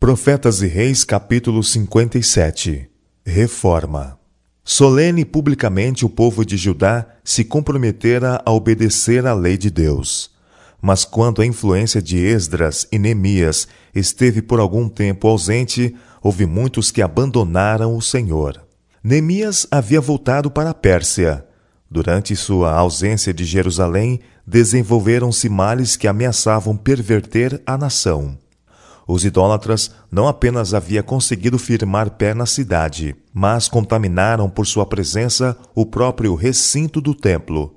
Profetas e Reis, capítulo 57 Reforma Solene publicamente o povo de Judá se comprometera a obedecer à lei de Deus. Mas quando a influência de Esdras e Neemias esteve por algum tempo ausente, houve muitos que abandonaram o Senhor. Neemias havia voltado para a Pérsia. Durante sua ausência de Jerusalém, desenvolveram-se males que ameaçavam perverter a nação. Os idólatras não apenas haviam conseguido firmar pé na cidade, mas contaminaram por sua presença o próprio recinto do templo.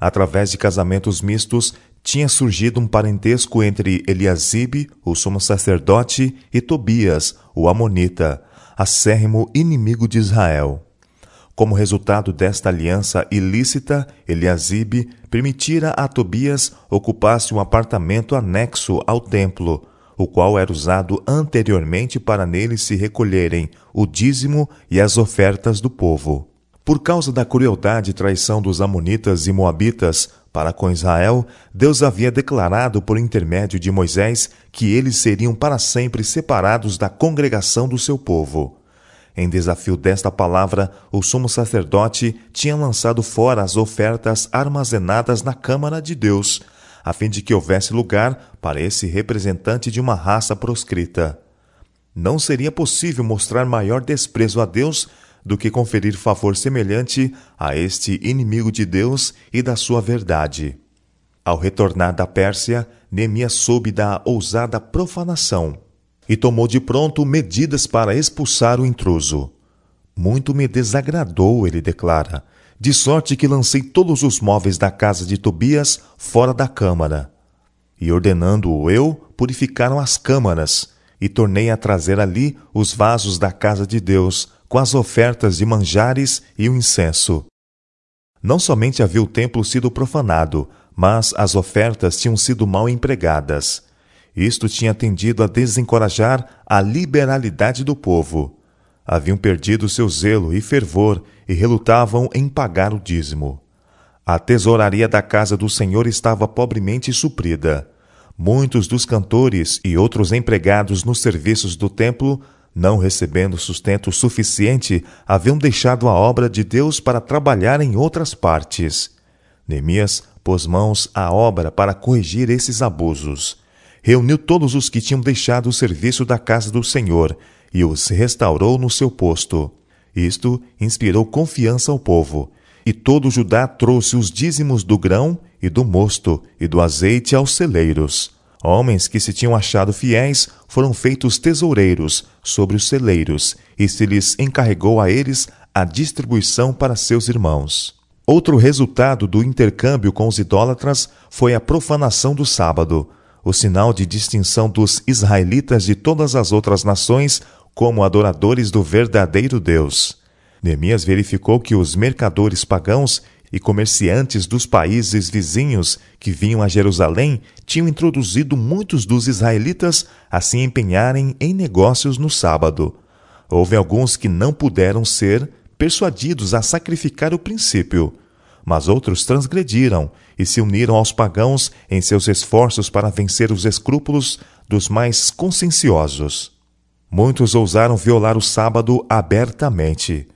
Através de casamentos mistos, tinha surgido um parentesco entre Eliasibe, o sumo sacerdote, e Tobias, o amonita, acérrimo inimigo de Israel. Como resultado desta aliança ilícita, Eliasibe permitira a Tobias ocupasse um apartamento anexo ao templo, o qual era usado anteriormente para nele se recolherem o dízimo e as ofertas do povo. Por causa da crueldade e traição dos Amonitas e Moabitas para com Israel, Deus havia declarado por intermédio de Moisés que eles seriam para sempre separados da congregação do seu povo. Em desafio desta palavra, o sumo sacerdote tinha lançado fora as ofertas armazenadas na Câmara de Deus, a fim de que houvesse lugar para esse representante de uma raça proscrita. Não seria possível mostrar maior desprezo a Deus do que conferir favor semelhante a este inimigo de Deus e da sua verdade. Ao retornar da Pérsia, Neemias soube da ousada profanação e tomou de pronto medidas para expulsar o intruso. Muito me desagradou, ele declara, de sorte que lancei todos os móveis da casa de Tobias fora da câmara. E ordenando-o eu, purificaram as câmaras, e tornei a trazer ali os vasos da casa de Deus, com as ofertas de manjares e o incenso. Não somente havia o templo sido profanado, mas as ofertas tinham sido mal empregadas. Isto tinha tendido a desencorajar a liberalidade do povo haviam perdido seu zelo e fervor e relutavam em pagar o dízimo. A tesouraria da casa do Senhor estava pobremente suprida. Muitos dos cantores e outros empregados nos serviços do templo, não recebendo sustento suficiente, haviam deixado a obra de Deus para trabalhar em outras partes. Neemias pôs mãos à obra para corrigir esses abusos. Reuniu todos os que tinham deixado o serviço da casa do Senhor e os restaurou no seu posto. Isto inspirou confiança ao povo, e todo Judá trouxe os dízimos do grão e do mosto e do azeite aos celeiros. Homens que se tinham achado fiéis foram feitos tesoureiros sobre os celeiros, e se lhes encarregou a eles a distribuição para seus irmãos. Outro resultado do intercâmbio com os idólatras foi a profanação do sábado, o sinal de distinção dos israelitas de todas as outras nações como adoradores do verdadeiro Deus. Neemias verificou que os mercadores pagãos e comerciantes dos países vizinhos que vinham a Jerusalém tinham introduzido muitos dos israelitas a se empenharem em negócios no sábado. Houve alguns que não puderam ser persuadidos a sacrificar o princípio, mas outros transgrediram e se uniram aos pagãos em seus esforços para vencer os escrúpulos dos mais conscienciosos. Muitos ousaram violar o sábado abertamente.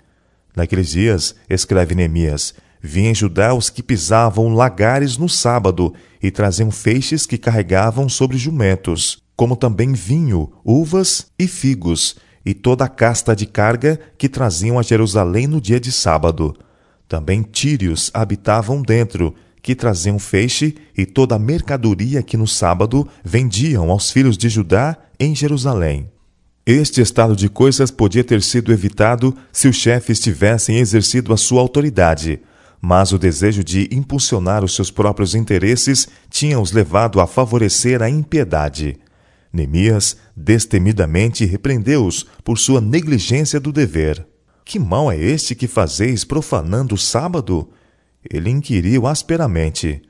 Naqueles dias, escreve Neemias, vinham Judá os que pisavam lagares no sábado e traziam feixes que carregavam sobre jumentos, como também vinho, uvas e figos, e toda a casta de carga que traziam a Jerusalém no dia de sábado. Também tírios habitavam dentro, que traziam feixe e toda a mercadoria que no sábado vendiam aos filhos de Judá em Jerusalém. Este estado de coisas podia ter sido evitado se os chefes tivessem exercido a sua autoridade, mas o desejo de impulsionar os seus próprios interesses tinha os levado a favorecer a impiedade. Neemias destemidamente repreendeu-os por sua negligência do dever. Que mal é este que fazeis profanando o sábado? Ele inquiriu asperamente.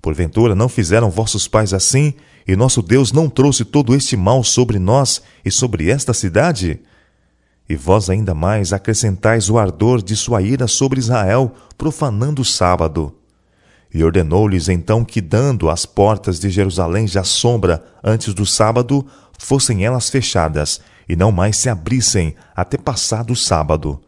Porventura não fizeram vossos pais assim, e nosso Deus não trouxe todo este mal sobre nós e sobre esta cidade? E vós ainda mais acrescentais o ardor de sua ira sobre Israel, profanando o sábado. E ordenou-lhes então que, dando às portas de Jerusalém já sombra antes do sábado, fossem elas fechadas e não mais se abrissem até passado o sábado.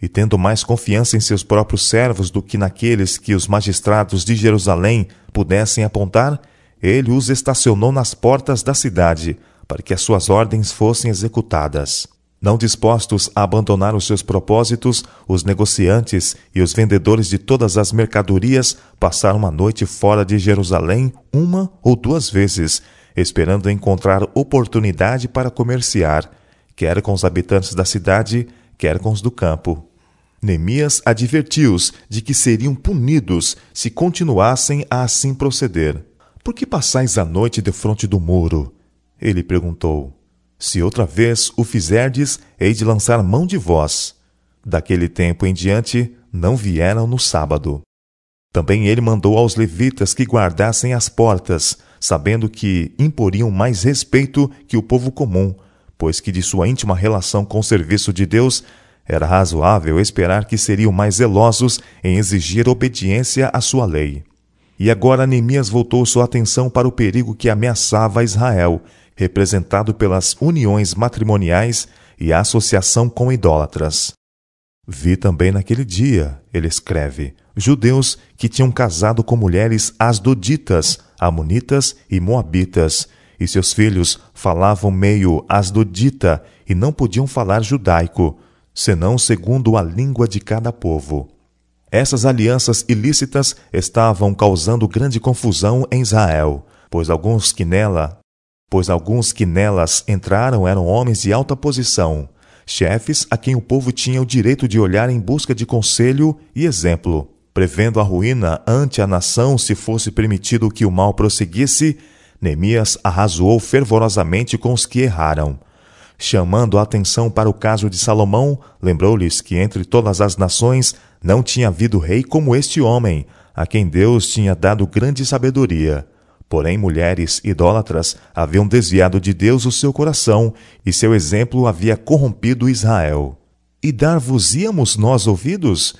E tendo mais confiança em seus próprios servos do que naqueles que os magistrados de Jerusalém pudessem apontar, ele os estacionou nas portas da cidade, para que as suas ordens fossem executadas. Não dispostos a abandonar os seus propósitos, os negociantes e os vendedores de todas as mercadorias passaram a noite fora de Jerusalém uma ou duas vezes, esperando encontrar oportunidade para comerciar, quer com os habitantes da cidade, quer com os do campo. Neemias advertiu-os de que seriam punidos se continuassem a assim proceder. Por que passais a noite defronte do muro? Ele perguntou. Se outra vez o fizerdes, hei de lançar mão de vós. Daquele tempo em diante, não vieram no sábado. Também ele mandou aos levitas que guardassem as portas, sabendo que imporiam mais respeito que o povo comum, pois que de sua íntima relação com o serviço de Deus era razoável esperar que seriam mais zelosos em exigir obediência à sua lei. E agora Neemias voltou sua atenção para o perigo que ameaçava Israel, representado pelas uniões matrimoniais e a associação com idólatras. Vi também naquele dia, ele escreve, judeus que tinham casado com mulheres asdoditas, amonitas e moabitas, e seus filhos falavam meio asdodita e não podiam falar judaico, senão segundo a língua de cada povo. Essas alianças ilícitas estavam causando grande confusão em Israel, pois alguns que nela, pois alguns que nelas entraram eram homens de alta posição, chefes a quem o povo tinha o direito de olhar em busca de conselho e exemplo, prevendo a ruína ante a nação se fosse permitido que o mal prosseguisse. Neemias arrazoou fervorosamente com os que erraram, Chamando a atenção para o caso de Salomão, lembrou-lhes que entre todas as nações não tinha havido rei como este homem, a quem Deus tinha dado grande sabedoria. Porém, mulheres idólatras haviam desviado de Deus o seu coração, e seu exemplo havia corrompido Israel. E dar-vos-íamos nós ouvidos?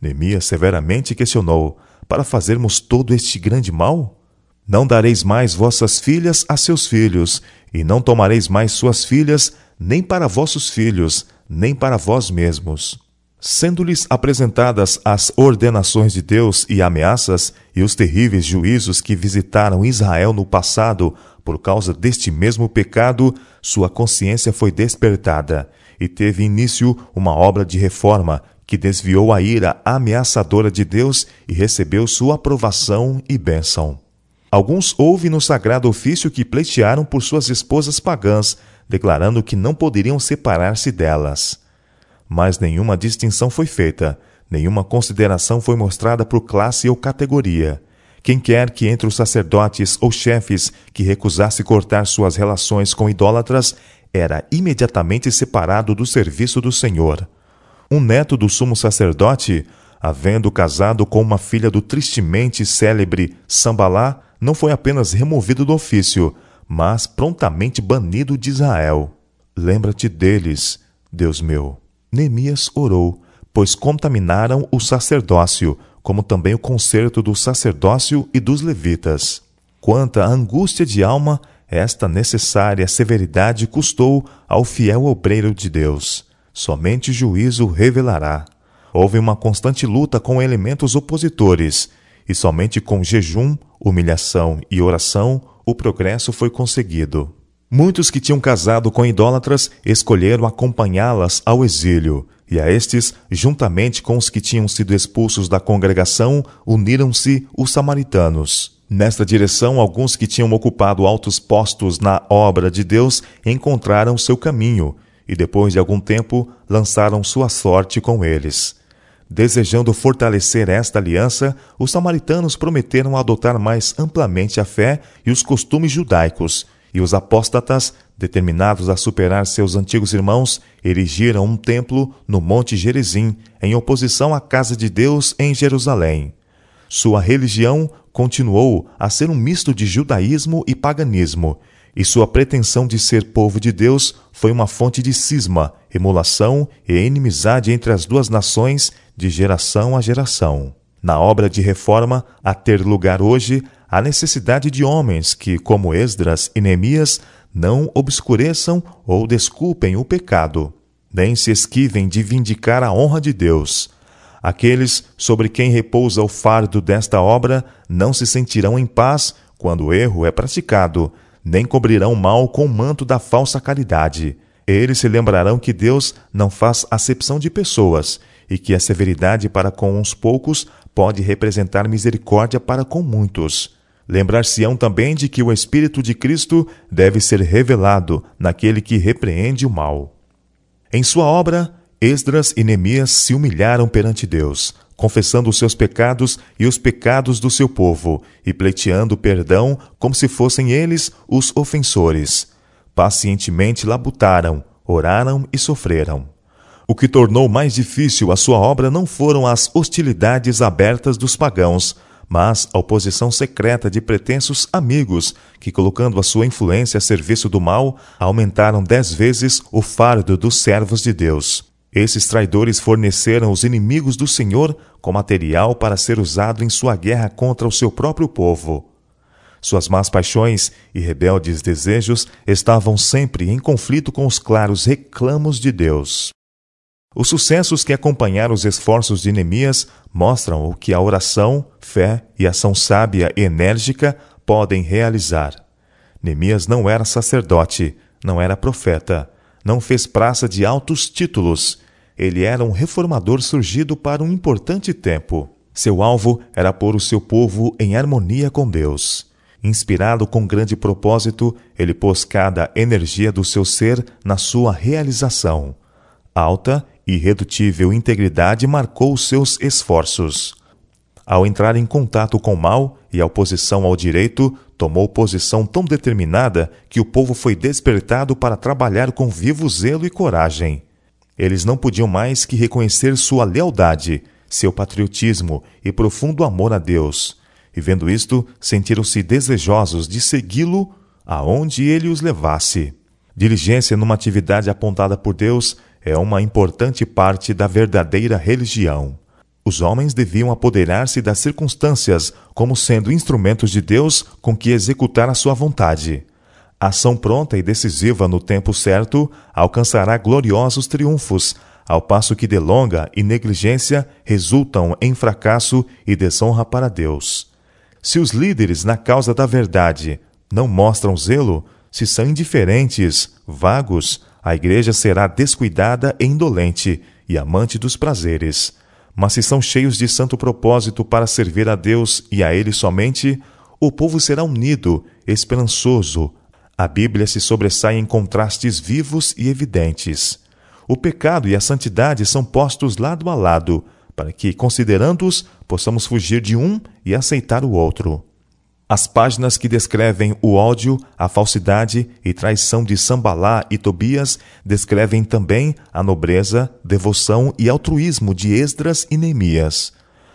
Neemias severamente questionou: Para fazermos todo este grande mal? Não dareis mais vossas filhas a seus filhos, e não tomareis mais suas filhas, nem para vossos filhos, nem para vós mesmos. Sendo-lhes apresentadas as ordenações de Deus e ameaças e os terríveis juízos que visitaram Israel no passado por causa deste mesmo pecado, sua consciência foi despertada e teve início uma obra de reforma que desviou a ira ameaçadora de Deus e recebeu sua aprovação e bênção. Alguns houve no sagrado ofício que pleitearam por suas esposas pagãs, declarando que não poderiam separar-se delas. Mas nenhuma distinção foi feita, nenhuma consideração foi mostrada por classe ou categoria. Quem quer que entre os sacerdotes ou chefes que recusasse cortar suas relações com idólatras era imediatamente separado do serviço do Senhor. Um neto do sumo sacerdote, havendo casado com uma filha do tristemente célebre Sambalá, não foi apenas removido do ofício, mas prontamente banido de Israel. Lembra-te deles, Deus meu. Neemias orou, pois contaminaram o sacerdócio, como também o concerto do sacerdócio e dos levitas. Quanta angústia de alma esta necessária severidade custou ao fiel obreiro de Deus. Somente juízo revelará. Houve uma constante luta com elementos opositores, e somente com jejum, humilhação e oração o progresso foi conseguido. Muitos que tinham casado com idólatras escolheram acompanhá-las ao exílio, e a estes, juntamente com os que tinham sido expulsos da congregação, uniram-se os samaritanos. Nesta direção, alguns que tinham ocupado altos postos na obra de Deus encontraram seu caminho, e depois de algum tempo lançaram sua sorte com eles. Desejando fortalecer esta aliança, os samaritanos prometeram adotar mais amplamente a fé e os costumes judaicos, e os apóstatas, determinados a superar seus antigos irmãos, erigiram um templo no Monte Gerizim, em oposição à casa de Deus em Jerusalém. Sua religião continuou a ser um misto de judaísmo e paganismo, e sua pretensão de ser povo de Deus foi uma fonte de cisma, emulação e inimizade entre as duas nações de geração a geração. Na obra de reforma a ter lugar hoje, a necessidade de homens que, como Esdras e Neemias, não obscureçam ou desculpem o pecado, nem se esquivem de vindicar a honra de Deus. Aqueles sobre quem repousa o fardo desta obra não se sentirão em paz quando o erro é praticado, nem cobrirão mal com o manto da falsa caridade. Eles se lembrarão que Deus não faz acepção de pessoas e que a severidade para com uns poucos pode representar misericórdia para com muitos. Lembrar-se-ão também de que o Espírito de Cristo deve ser revelado naquele que repreende o mal. Em sua obra, Esdras e Neemias se humilharam perante Deus, confessando os seus pecados e os pecados do seu povo, e pleiteando perdão como se fossem eles os ofensores. Pacientemente labutaram, oraram e sofreram. O que tornou mais difícil a sua obra não foram as hostilidades abertas dos pagãos, mas a oposição secreta de pretensos amigos que, colocando a sua influência a serviço do mal, aumentaram dez vezes o fardo dos servos de Deus. Esses traidores forneceram os inimigos do Senhor com material para ser usado em sua guerra contra o seu próprio povo. Suas más paixões e rebeldes desejos estavam sempre em conflito com os claros reclamos de Deus. Os sucessos que acompanharam os esforços de Neemias mostram o que a oração, fé e ação sábia e enérgica podem realizar. Neemias não era sacerdote, não era profeta, não fez praça de altos títulos. Ele era um reformador surgido para um importante tempo. Seu alvo era pôr o seu povo em harmonia com Deus. Inspirado com grande propósito, ele pôs cada energia do seu ser na sua realização. Alta irredutível integridade marcou seus esforços. Ao entrar em contato com o mal e a oposição ao direito, tomou posição tão determinada que o povo foi despertado para trabalhar com vivo zelo e coragem. Eles não podiam mais que reconhecer sua lealdade, seu patriotismo e profundo amor a Deus. E vendo isto, sentiram-se desejosos de segui-lo aonde ele os levasse. Diligência numa atividade apontada por Deus é uma importante parte da verdadeira religião. Os homens deviam apoderar-se das circunstâncias como sendo instrumentos de Deus com que executar a sua vontade. ação pronta e decisiva no tempo certo alcançará gloriosos triunfos, ao passo que delonga e negligência resultam em fracasso e desonra para Deus. Se os líderes na causa da verdade não mostram zelo, se são indiferentes, vagos, a igreja será descuidada e indolente e amante dos prazeres. Mas se são cheios de santo propósito para servir a Deus e a Ele somente, o povo será unido, esperançoso. A Bíblia se sobressai em contrastes vivos e evidentes. O pecado e a santidade são postos lado a lado, para que, considerando-os, possamos fugir de um e aceitar o outro. As páginas que descrevem o ódio, a falsidade e traição de Sambalá e Tobias descrevem também a nobreza, devoção e altruísmo de Esdras e Neemias.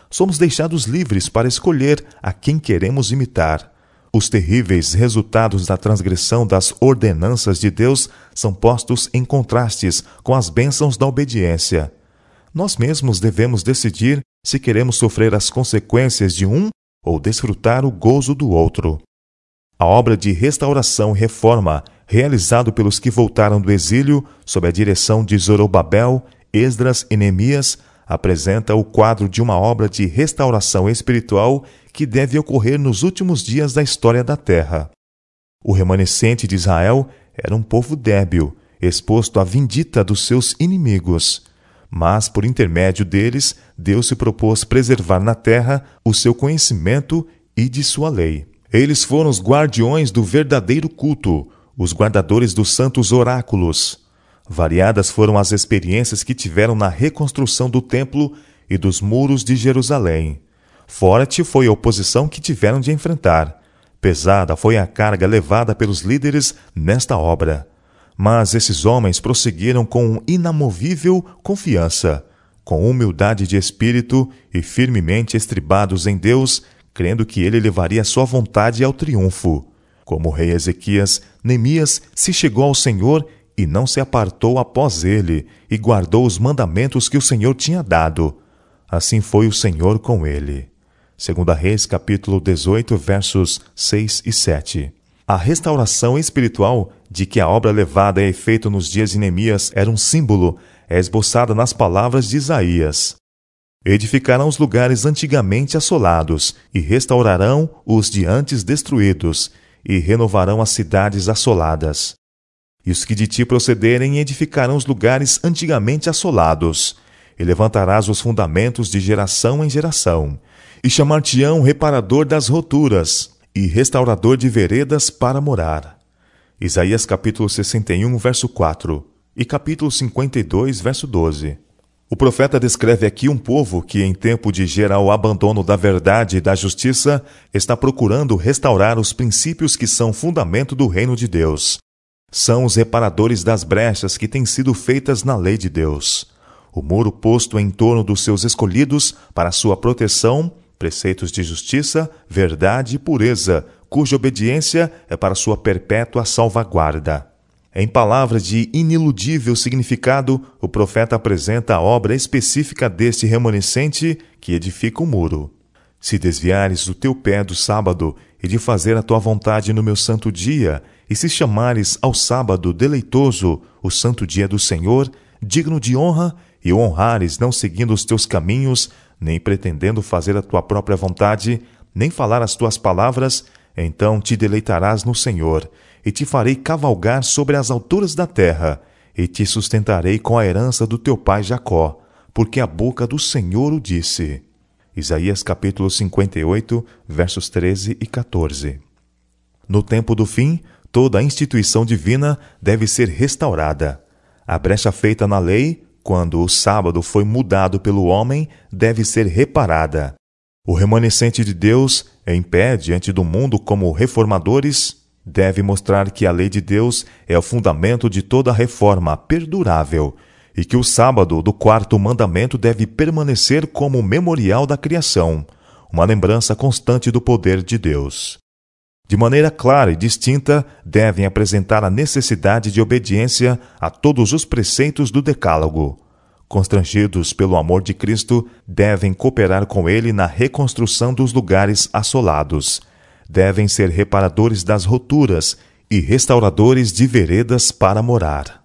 Somos deixados livres para escolher a quem queremos imitar. Os terríveis resultados da transgressão das ordenanças de Deus são postos em contrastes com as bênçãos da obediência. Nós mesmos devemos decidir se queremos sofrer as consequências de um ou desfrutar o gozo do outro. A obra de restauração e reforma, realizado pelos que voltaram do exílio sob a direção de Zorobabel, Esdras e Neemias, apresenta o quadro de uma obra de restauração espiritual que deve ocorrer nos últimos dias da história da terra. O remanescente de Israel era um povo débil, exposto à vindita dos seus inimigos mas por intermédio deles, Deus se propôs preservar na terra o seu conhecimento e de sua lei. Eles foram os guardiões do verdadeiro culto, os guardadores dos santos oráculos. Variadas foram as experiências que tiveram na reconstrução do templo e dos muros de Jerusalém. Forte foi a oposição que tiveram de enfrentar. Pesada foi a carga levada pelos líderes nesta obra. Mas esses homens prosseguiram com inamovível confiança, com humildade de espírito e firmemente estribados em Deus, crendo que ele levaria sua vontade ao triunfo. Como o rei Ezequias, Neemias se chegou ao Senhor e não se apartou após ele, e guardou os mandamentos que o Senhor tinha dado. Assim foi o Senhor com ele. Segundo Reis, capítulo 18, versos 6 e 7. A restauração espiritual de que a obra levada a efeito nos dias de Neemias era um símbolo é esboçada nas palavras de Isaías. Edificarão os lugares antigamente assolados, e restaurarão os de antes destruídos, e renovarão as cidades assoladas. E os que de ti procederem edificarão os lugares antigamente assolados, e levantarás os fundamentos de geração em geração, e chamar-te-ão reparador das roturas, e restaurador de veredas para morar. Isaías capítulo 61, verso 4 e capítulo 52, verso 12. O profeta descreve aqui um povo que, em tempo de geral abandono da verdade e da justiça, está procurando restaurar os princípios que são fundamento do reino de Deus. São os reparadores das brechas que têm sido feitas na lei de Deus. O muro posto em torno dos seus escolhidos para sua proteção, preceitos de justiça, verdade e pureza, cuja obediência é para sua perpétua salvaguarda. Em palavras de iniludível significado, o profeta apresenta a obra específica deste remanescente que edifica o muro. Se desviares o teu pé do sábado e de fazer a tua vontade no meu santo dia, e se chamares ao sábado deleitoso, o santo dia do Senhor, digno de honra, e o honrares não seguindo os teus caminhos, nem pretendendo fazer a tua própria vontade, nem falar as tuas palavras, então te deleitarás no Senhor, e te farei cavalgar sobre as alturas da terra, e te sustentarei com a herança do teu pai Jacó, porque a boca do Senhor o disse. Isaías capítulo 58, versos 13 e 14. No tempo do fim, toda a instituição divina deve ser restaurada. A brecha feita na lei, quando o sábado foi mudado pelo homem, deve ser reparada. O remanescente de Deus, em pé diante do mundo como reformadores, deve mostrar que a lei de Deus é o fundamento de toda reforma perdurável e que o sábado do quarto mandamento deve permanecer como memorial da criação, uma lembrança constante do poder de Deus. De maneira clara e distinta, devem apresentar a necessidade de obediência a todos os preceitos do Decálogo. Constrangidos pelo amor de Cristo, devem cooperar com ele na reconstrução dos lugares assolados devem ser reparadores das roturas e restauradores de veredas para morar.